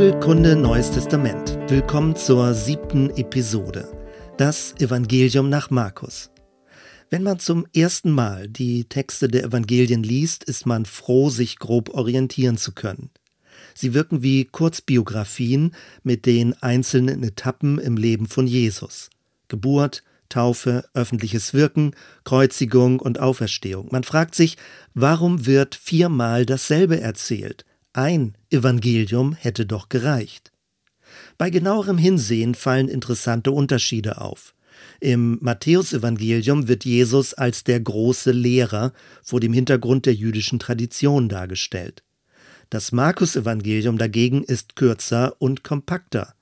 Bibelkunde Neues Testament. Willkommen zur siebten Episode. Das Evangelium nach Markus. Wenn man zum ersten Mal die Texte der Evangelien liest, ist man froh, sich grob orientieren zu können. Sie wirken wie Kurzbiografien mit den einzelnen Etappen im Leben von Jesus. Geburt, Taufe, öffentliches Wirken, Kreuzigung und Auferstehung. Man fragt sich, warum wird viermal dasselbe erzählt? Ein Evangelium hätte doch gereicht. Bei genauerem Hinsehen fallen interessante Unterschiede auf. Im Matthäusevangelium wird Jesus als der große Lehrer vor dem Hintergrund der jüdischen Tradition dargestellt. Das Markus-Evangelium dagegen ist kürzer und kompakter.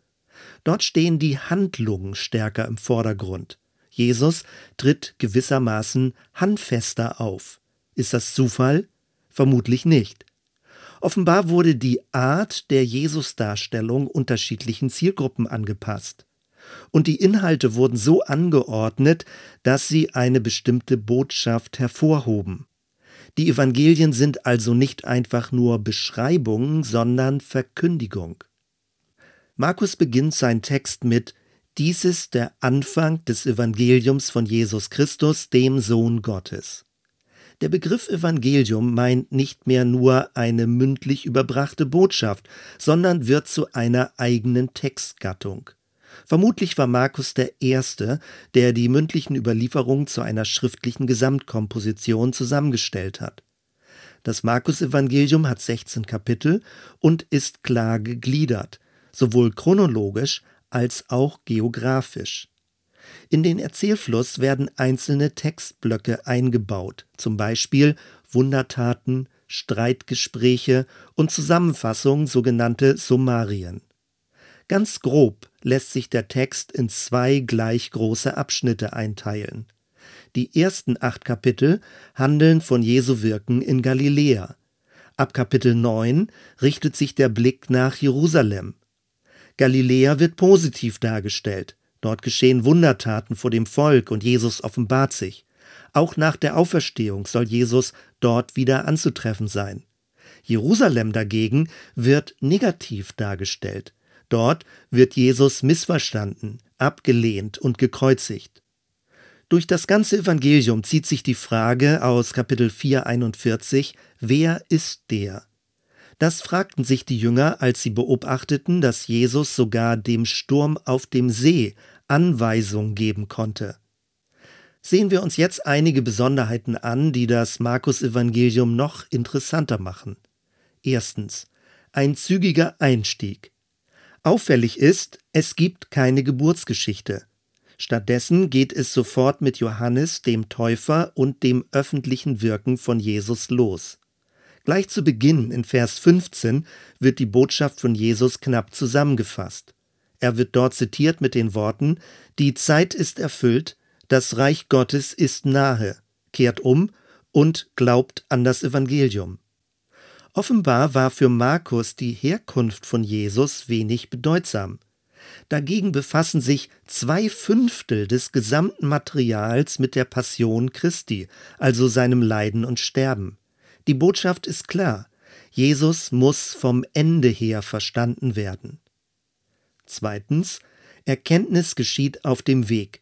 Dort stehen die Handlungen stärker im Vordergrund. Jesus tritt gewissermaßen handfester auf. Ist das Zufall? Vermutlich nicht. Offenbar wurde die Art der Jesusdarstellung unterschiedlichen Zielgruppen angepasst. Und die Inhalte wurden so angeordnet, dass sie eine bestimmte Botschaft hervorhoben. Die Evangelien sind also nicht einfach nur Beschreibung, sondern Verkündigung. Markus beginnt seinen Text mit Dies ist der Anfang des Evangeliums von Jesus Christus, dem Sohn Gottes. Der Begriff Evangelium meint nicht mehr nur eine mündlich überbrachte Botschaft, sondern wird zu einer eigenen Textgattung. Vermutlich war Markus der Erste, der die mündlichen Überlieferungen zu einer schriftlichen Gesamtkomposition zusammengestellt hat. Das Markus-Evangelium hat 16 Kapitel und ist klar gegliedert, sowohl chronologisch als auch geografisch. In den Erzählfluss werden einzelne Textblöcke eingebaut, zum Beispiel Wundertaten, Streitgespräche und Zusammenfassungen, sogenannte Summarien. Ganz grob lässt sich der Text in zwei gleich große Abschnitte einteilen. Die ersten acht Kapitel handeln von Jesu Wirken in Galiläa. Ab Kapitel 9 richtet sich der Blick nach Jerusalem. Galiläa wird positiv dargestellt. Dort geschehen Wundertaten vor dem Volk und Jesus offenbart sich. Auch nach der Auferstehung soll Jesus dort wieder anzutreffen sein. Jerusalem dagegen wird negativ dargestellt. Dort wird Jesus missverstanden, abgelehnt und gekreuzigt. Durch das ganze Evangelium zieht sich die Frage aus Kapitel 4, 41, wer ist der? Das fragten sich die Jünger, als sie beobachteten, dass Jesus sogar dem Sturm auf dem See Anweisung geben konnte. Sehen wir uns jetzt einige Besonderheiten an, die das Markus-Evangelium noch interessanter machen. Erstens. Ein zügiger Einstieg. Auffällig ist, es gibt keine Geburtsgeschichte. Stattdessen geht es sofort mit Johannes, dem Täufer, und dem öffentlichen Wirken von Jesus los. Gleich zu Beginn in Vers 15 wird die Botschaft von Jesus knapp zusammengefasst. Er wird dort zitiert mit den Worten Die Zeit ist erfüllt, das Reich Gottes ist nahe, kehrt um und glaubt an das Evangelium. Offenbar war für Markus die Herkunft von Jesus wenig bedeutsam. Dagegen befassen sich zwei Fünftel des gesamten Materials mit der Passion Christi, also seinem Leiden und Sterben. Die Botschaft ist klar. Jesus muss vom Ende her verstanden werden. Zweitens, Erkenntnis geschieht auf dem Weg.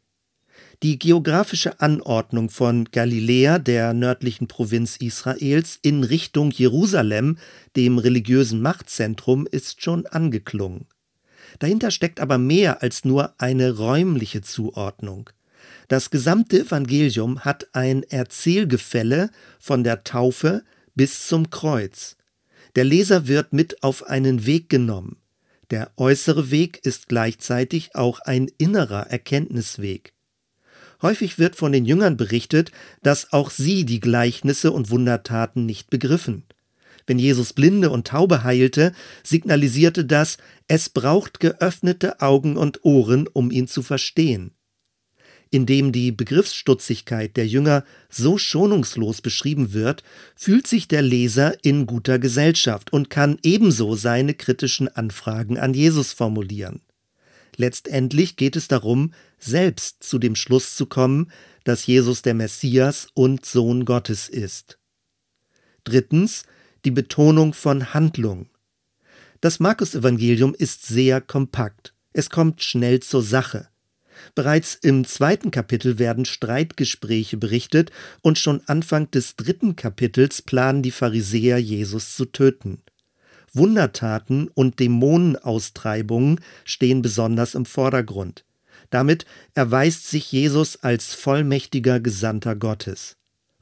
Die geografische Anordnung von Galiläa, der nördlichen Provinz Israels, in Richtung Jerusalem, dem religiösen Machtzentrum, ist schon angeklungen. Dahinter steckt aber mehr als nur eine räumliche Zuordnung. Das gesamte Evangelium hat ein Erzählgefälle von der Taufe bis zum Kreuz. Der Leser wird mit auf einen Weg genommen. Der äußere Weg ist gleichzeitig auch ein innerer Erkenntnisweg. Häufig wird von den Jüngern berichtet, dass auch sie die Gleichnisse und Wundertaten nicht begriffen. Wenn Jesus Blinde und Taube heilte, signalisierte das, es braucht geöffnete Augen und Ohren, um ihn zu verstehen in dem die Begriffsstutzigkeit der Jünger so schonungslos beschrieben wird, fühlt sich der Leser in guter Gesellschaft und kann ebenso seine kritischen Anfragen an Jesus formulieren. Letztendlich geht es darum, selbst zu dem Schluss zu kommen, dass Jesus der Messias und Sohn Gottes ist. Drittens die Betonung von Handlung. Das Markus-Evangelium ist sehr kompakt. Es kommt schnell zur Sache. Bereits im zweiten Kapitel werden Streitgespräche berichtet und schon Anfang des dritten Kapitels planen die Pharisäer, Jesus zu töten. Wundertaten und Dämonenaustreibungen stehen besonders im Vordergrund. Damit erweist sich Jesus als vollmächtiger Gesandter Gottes.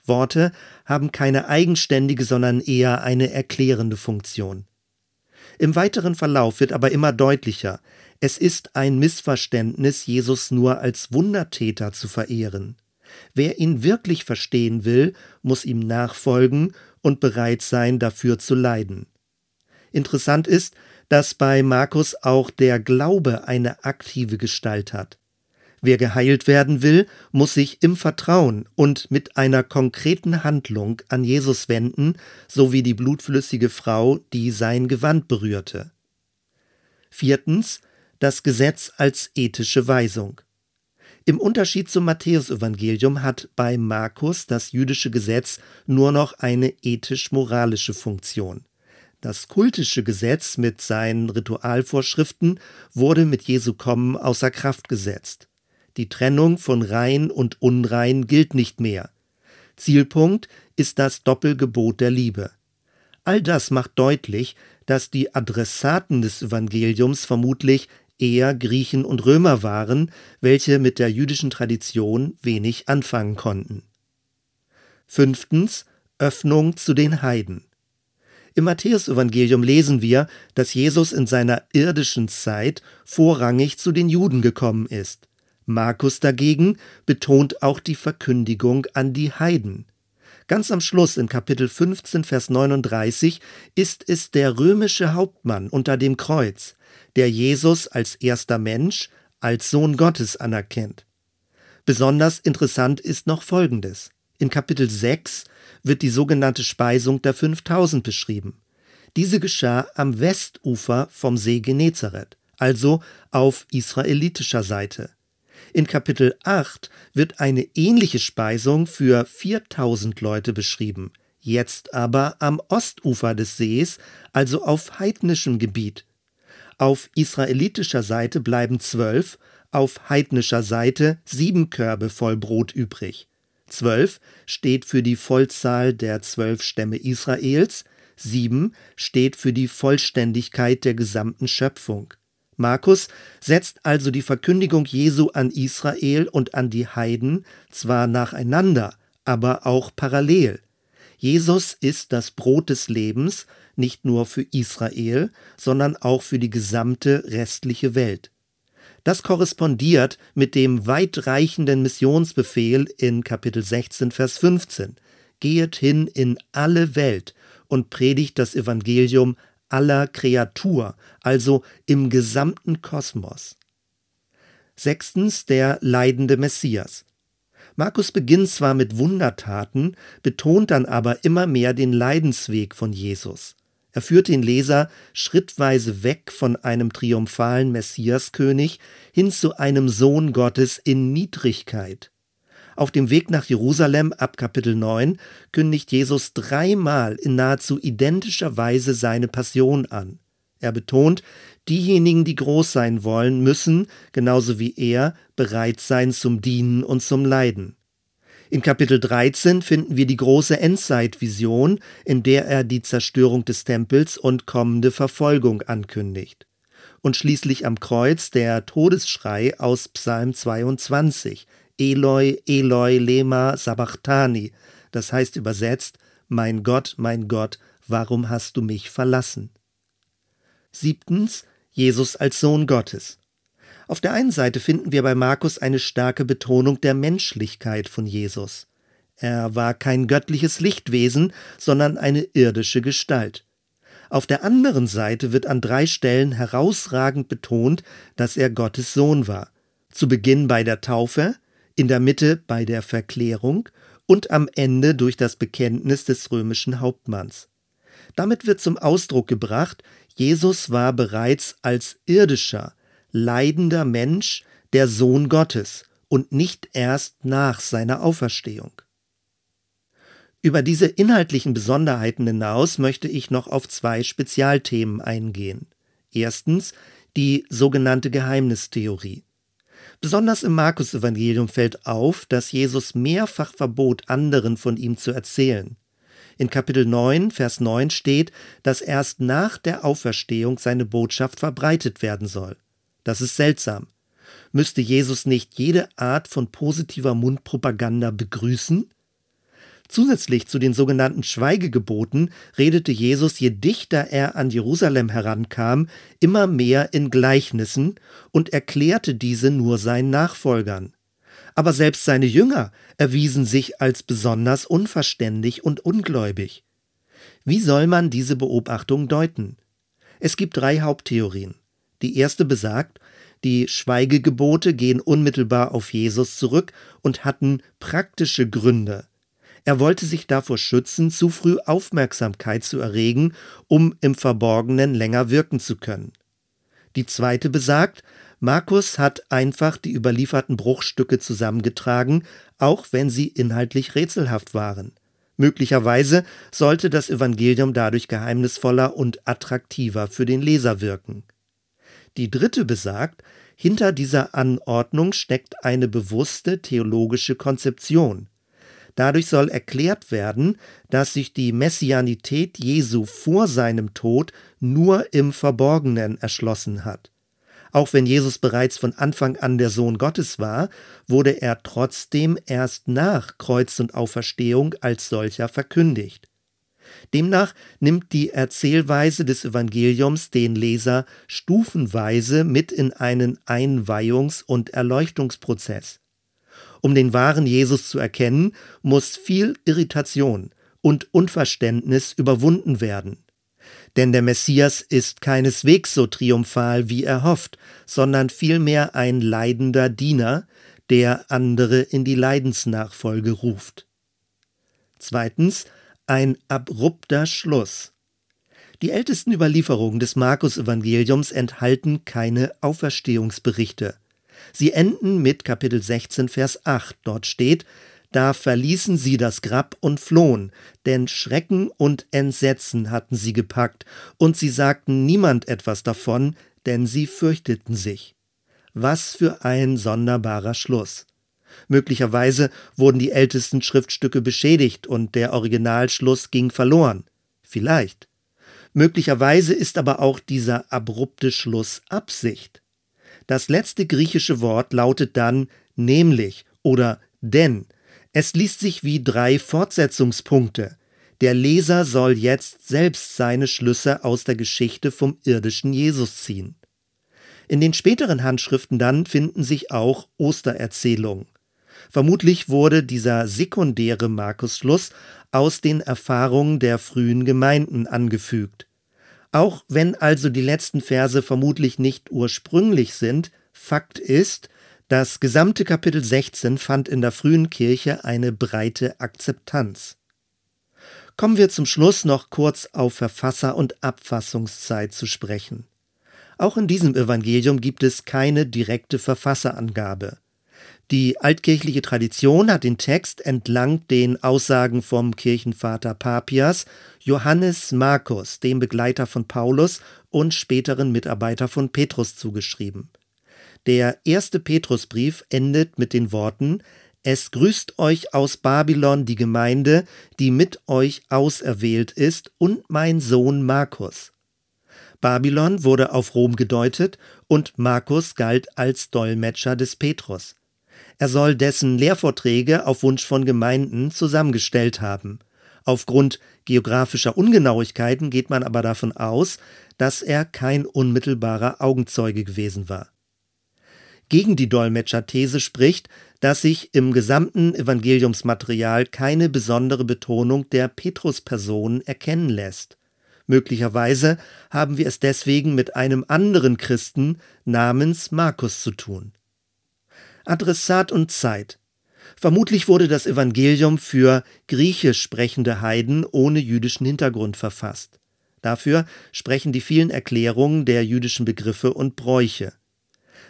Worte haben keine eigenständige, sondern eher eine erklärende Funktion. Im weiteren Verlauf wird aber immer deutlicher, es ist ein Missverständnis, Jesus nur als Wundertäter zu verehren. Wer ihn wirklich verstehen will, muss ihm nachfolgen und bereit sein, dafür zu leiden. Interessant ist, dass bei Markus auch der Glaube eine aktive Gestalt hat. Wer geheilt werden will, muss sich im Vertrauen und mit einer konkreten Handlung an Jesus wenden, so wie die blutflüssige Frau, die sein Gewand berührte. Viertens, das Gesetz als ethische Weisung. Im Unterschied zum Matthäusevangelium hat bei Markus das jüdische Gesetz nur noch eine ethisch-moralische Funktion. Das kultische Gesetz mit seinen Ritualvorschriften wurde mit Jesu Kommen außer Kraft gesetzt. Die Trennung von rein und unrein gilt nicht mehr. Zielpunkt ist das Doppelgebot der Liebe. All das macht deutlich, dass die Adressaten des Evangeliums vermutlich eher Griechen und Römer waren, welche mit der jüdischen Tradition wenig anfangen konnten. Fünftens Öffnung zu den Heiden. Im Matthäusevangelium lesen wir, dass Jesus in seiner irdischen Zeit vorrangig zu den Juden gekommen ist. Markus dagegen betont auch die Verkündigung an die Heiden. Ganz am Schluss in Kapitel 15, Vers 39 ist es der römische Hauptmann unter dem Kreuz, der Jesus als erster Mensch, als Sohn Gottes anerkennt. Besonders interessant ist noch Folgendes. In Kapitel 6 wird die sogenannte Speisung der 5000 beschrieben. Diese geschah am Westufer vom See Genezareth, also auf israelitischer Seite. In Kapitel 8 wird eine ähnliche Speisung für 4000 Leute beschrieben, jetzt aber am Ostufer des Sees, also auf heidnischem Gebiet. Auf israelitischer Seite bleiben zwölf, auf heidnischer Seite sieben Körbe voll Brot übrig. Zwölf steht für die Vollzahl der zwölf Stämme Israels, sieben steht für die Vollständigkeit der gesamten Schöpfung. Markus setzt also die Verkündigung Jesu an Israel und an die Heiden zwar nacheinander, aber auch parallel. Jesus ist das Brot des Lebens, nicht nur für Israel, sondern auch für die gesamte restliche Welt. Das korrespondiert mit dem weitreichenden Missionsbefehl in Kapitel 16, Vers 15. Gehet hin in alle Welt und predigt das Evangelium aller Kreatur, also im gesamten Kosmos. Sechstens der leidende Messias. Markus beginnt zwar mit Wundertaten, betont dann aber immer mehr den Leidensweg von Jesus. Er führt den Leser schrittweise weg von einem triumphalen Messiaskönig hin zu einem Sohn Gottes in Niedrigkeit. Auf dem Weg nach Jerusalem ab Kapitel 9 kündigt Jesus dreimal in nahezu identischer Weise seine Passion an. Er betont, diejenigen, die groß sein wollen, müssen, genauso wie er, bereit sein zum Dienen und zum Leiden. In Kapitel 13 finden wir die große Endzeitvision, in der er die Zerstörung des Tempels und kommende Verfolgung ankündigt. Und schließlich am Kreuz der Todesschrei aus Psalm 22, Eloi, Eloi, lema sabachthani. Das heißt übersetzt, mein Gott, mein Gott, warum hast du mich verlassen? Siebtens, Jesus als Sohn Gottes. Auf der einen Seite finden wir bei Markus eine starke Betonung der Menschlichkeit von Jesus. Er war kein göttliches Lichtwesen, sondern eine irdische Gestalt. Auf der anderen Seite wird an drei Stellen herausragend betont, dass er Gottes Sohn war. Zu Beginn bei der Taufe, in der Mitte bei der Verklärung und am Ende durch das Bekenntnis des römischen Hauptmanns. Damit wird zum Ausdruck gebracht, Jesus war bereits als irdischer, leidender Mensch der Sohn Gottes und nicht erst nach seiner Auferstehung. Über diese inhaltlichen Besonderheiten hinaus möchte ich noch auf zwei Spezialthemen eingehen. Erstens die sogenannte Geheimnistheorie. Besonders im Markus-Evangelium fällt auf, dass Jesus mehrfach verbot, anderen von ihm zu erzählen. In Kapitel 9, Vers 9 steht, dass erst nach der Auferstehung seine Botschaft verbreitet werden soll. Das ist seltsam. Müsste Jesus nicht jede Art von positiver Mundpropaganda begrüßen? Zusätzlich zu den sogenannten Schweigegeboten redete Jesus, je dichter er an Jerusalem herankam, immer mehr in Gleichnissen und erklärte diese nur seinen Nachfolgern. Aber selbst seine Jünger erwiesen sich als besonders unverständig und ungläubig. Wie soll man diese Beobachtung deuten? Es gibt drei Haupttheorien. Die erste besagt, die Schweigegebote gehen unmittelbar auf Jesus zurück und hatten praktische Gründe. Er wollte sich davor schützen, zu früh Aufmerksamkeit zu erregen, um im Verborgenen länger wirken zu können. Die zweite besagt, Markus hat einfach die überlieferten Bruchstücke zusammengetragen, auch wenn sie inhaltlich rätselhaft waren. Möglicherweise sollte das Evangelium dadurch geheimnisvoller und attraktiver für den Leser wirken. Die dritte besagt, hinter dieser Anordnung steckt eine bewusste theologische Konzeption. Dadurch soll erklärt werden, dass sich die Messianität Jesu vor seinem Tod nur im Verborgenen erschlossen hat. Auch wenn Jesus bereits von Anfang an der Sohn Gottes war, wurde er trotzdem erst nach Kreuz und Auferstehung als solcher verkündigt. Demnach nimmt die Erzählweise des Evangeliums den Leser stufenweise mit in einen Einweihungs- und Erleuchtungsprozess. Um den wahren Jesus zu erkennen, muss viel Irritation und Unverständnis überwunden werden. Denn der Messias ist keineswegs so triumphal, wie er hofft, sondern vielmehr ein leidender Diener, der andere in die Leidensnachfolge ruft. Zweitens ein abrupter Schluss. Die ältesten Überlieferungen des Markus-Evangeliums enthalten keine Auferstehungsberichte. Sie enden mit Kapitel 16, Vers 8. Dort steht, da verließen sie das Grab und flohen, denn Schrecken und Entsetzen hatten sie gepackt, und sie sagten niemand etwas davon, denn sie fürchteten sich. Was für ein sonderbarer Schluss. Möglicherweise wurden die ältesten Schriftstücke beschädigt und der Originalschluss ging verloren. Vielleicht. Möglicherweise ist aber auch dieser abrupte Schluss Absicht. Das letzte griechische Wort lautet dann nämlich oder denn. Es liest sich wie drei Fortsetzungspunkte. Der Leser soll jetzt selbst seine Schlüsse aus der Geschichte vom irdischen Jesus ziehen. In den späteren Handschriften dann finden sich auch Ostererzählungen. Vermutlich wurde dieser sekundäre Markusschluss aus den Erfahrungen der frühen Gemeinden angefügt. Auch wenn also die letzten Verse vermutlich nicht ursprünglich sind, Fakt ist, das gesamte Kapitel 16 fand in der frühen Kirche eine breite Akzeptanz. Kommen wir zum Schluss noch kurz auf Verfasser und Abfassungszeit zu sprechen. Auch in diesem Evangelium gibt es keine direkte Verfasserangabe. Die altkirchliche Tradition hat den Text entlang den Aussagen vom Kirchenvater Papias Johannes Markus, dem Begleiter von Paulus und späteren Mitarbeiter von Petrus zugeschrieben. Der erste Petrusbrief endet mit den Worten Es grüßt euch aus Babylon die Gemeinde, die mit euch auserwählt ist, und mein Sohn Markus. Babylon wurde auf Rom gedeutet und Markus galt als Dolmetscher des Petrus. Er soll dessen Lehrvorträge auf Wunsch von Gemeinden zusammengestellt haben. Aufgrund geografischer Ungenauigkeiten geht man aber davon aus, dass er kein unmittelbarer Augenzeuge gewesen war. Gegen die Dolmetscherthese spricht, dass sich im gesamten Evangeliumsmaterial keine besondere Betonung der Petrusperson erkennen lässt. Möglicherweise haben wir es deswegen mit einem anderen Christen namens Markus zu tun. Adressat und Zeit. Vermutlich wurde das Evangelium für griechisch sprechende Heiden ohne jüdischen Hintergrund verfasst. Dafür sprechen die vielen Erklärungen der jüdischen Begriffe und Bräuche.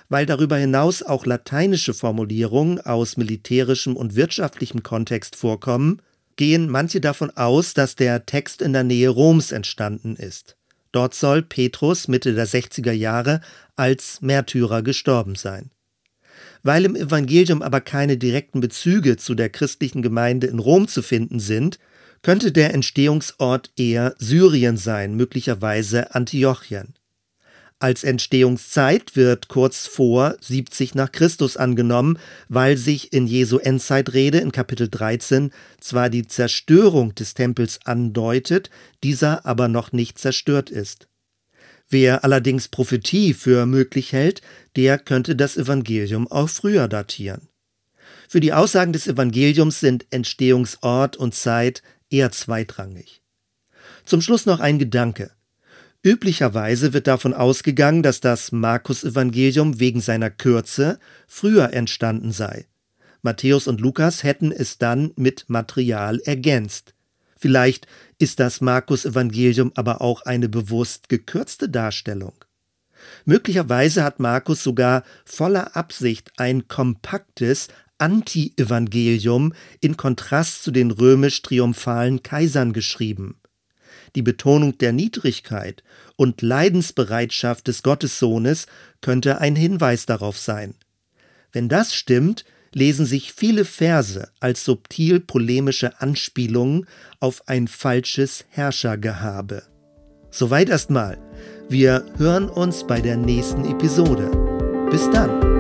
Weil darüber hinaus auch lateinische Formulierungen aus militärischem und wirtschaftlichem Kontext vorkommen, gehen manche davon aus, dass der Text in der Nähe Roms entstanden ist. Dort soll Petrus Mitte der 60er Jahre als Märtyrer gestorben sein. Weil im Evangelium aber keine direkten Bezüge zu der christlichen Gemeinde in Rom zu finden sind, könnte der Entstehungsort eher Syrien sein, möglicherweise Antiochien. Als Entstehungszeit wird kurz vor 70 nach Christus angenommen, weil sich in Jesu Endzeitrede in Kapitel 13 zwar die Zerstörung des Tempels andeutet, dieser aber noch nicht zerstört ist. Wer allerdings Prophetie für möglich hält, der könnte das Evangelium auch früher datieren. Für die Aussagen des Evangeliums sind Entstehungsort und Zeit eher zweitrangig. Zum Schluss noch ein Gedanke. Üblicherweise wird davon ausgegangen, dass das Markus-Evangelium wegen seiner Kürze früher entstanden sei. Matthäus und Lukas hätten es dann mit Material ergänzt. Vielleicht ist das Markus-Evangelium aber auch eine bewusst gekürzte Darstellung. Möglicherweise hat Markus sogar voller Absicht ein kompaktes Anti-Evangelium in Kontrast zu den römisch-triumphalen Kaisern geschrieben die Betonung der Niedrigkeit und Leidensbereitschaft des Gottessohnes könnte ein Hinweis darauf sein. Wenn das stimmt, lesen sich viele Verse als subtil polemische Anspielungen auf ein falsches Herrschergehabe. Soweit erstmal. Wir hören uns bei der nächsten Episode. Bis dann.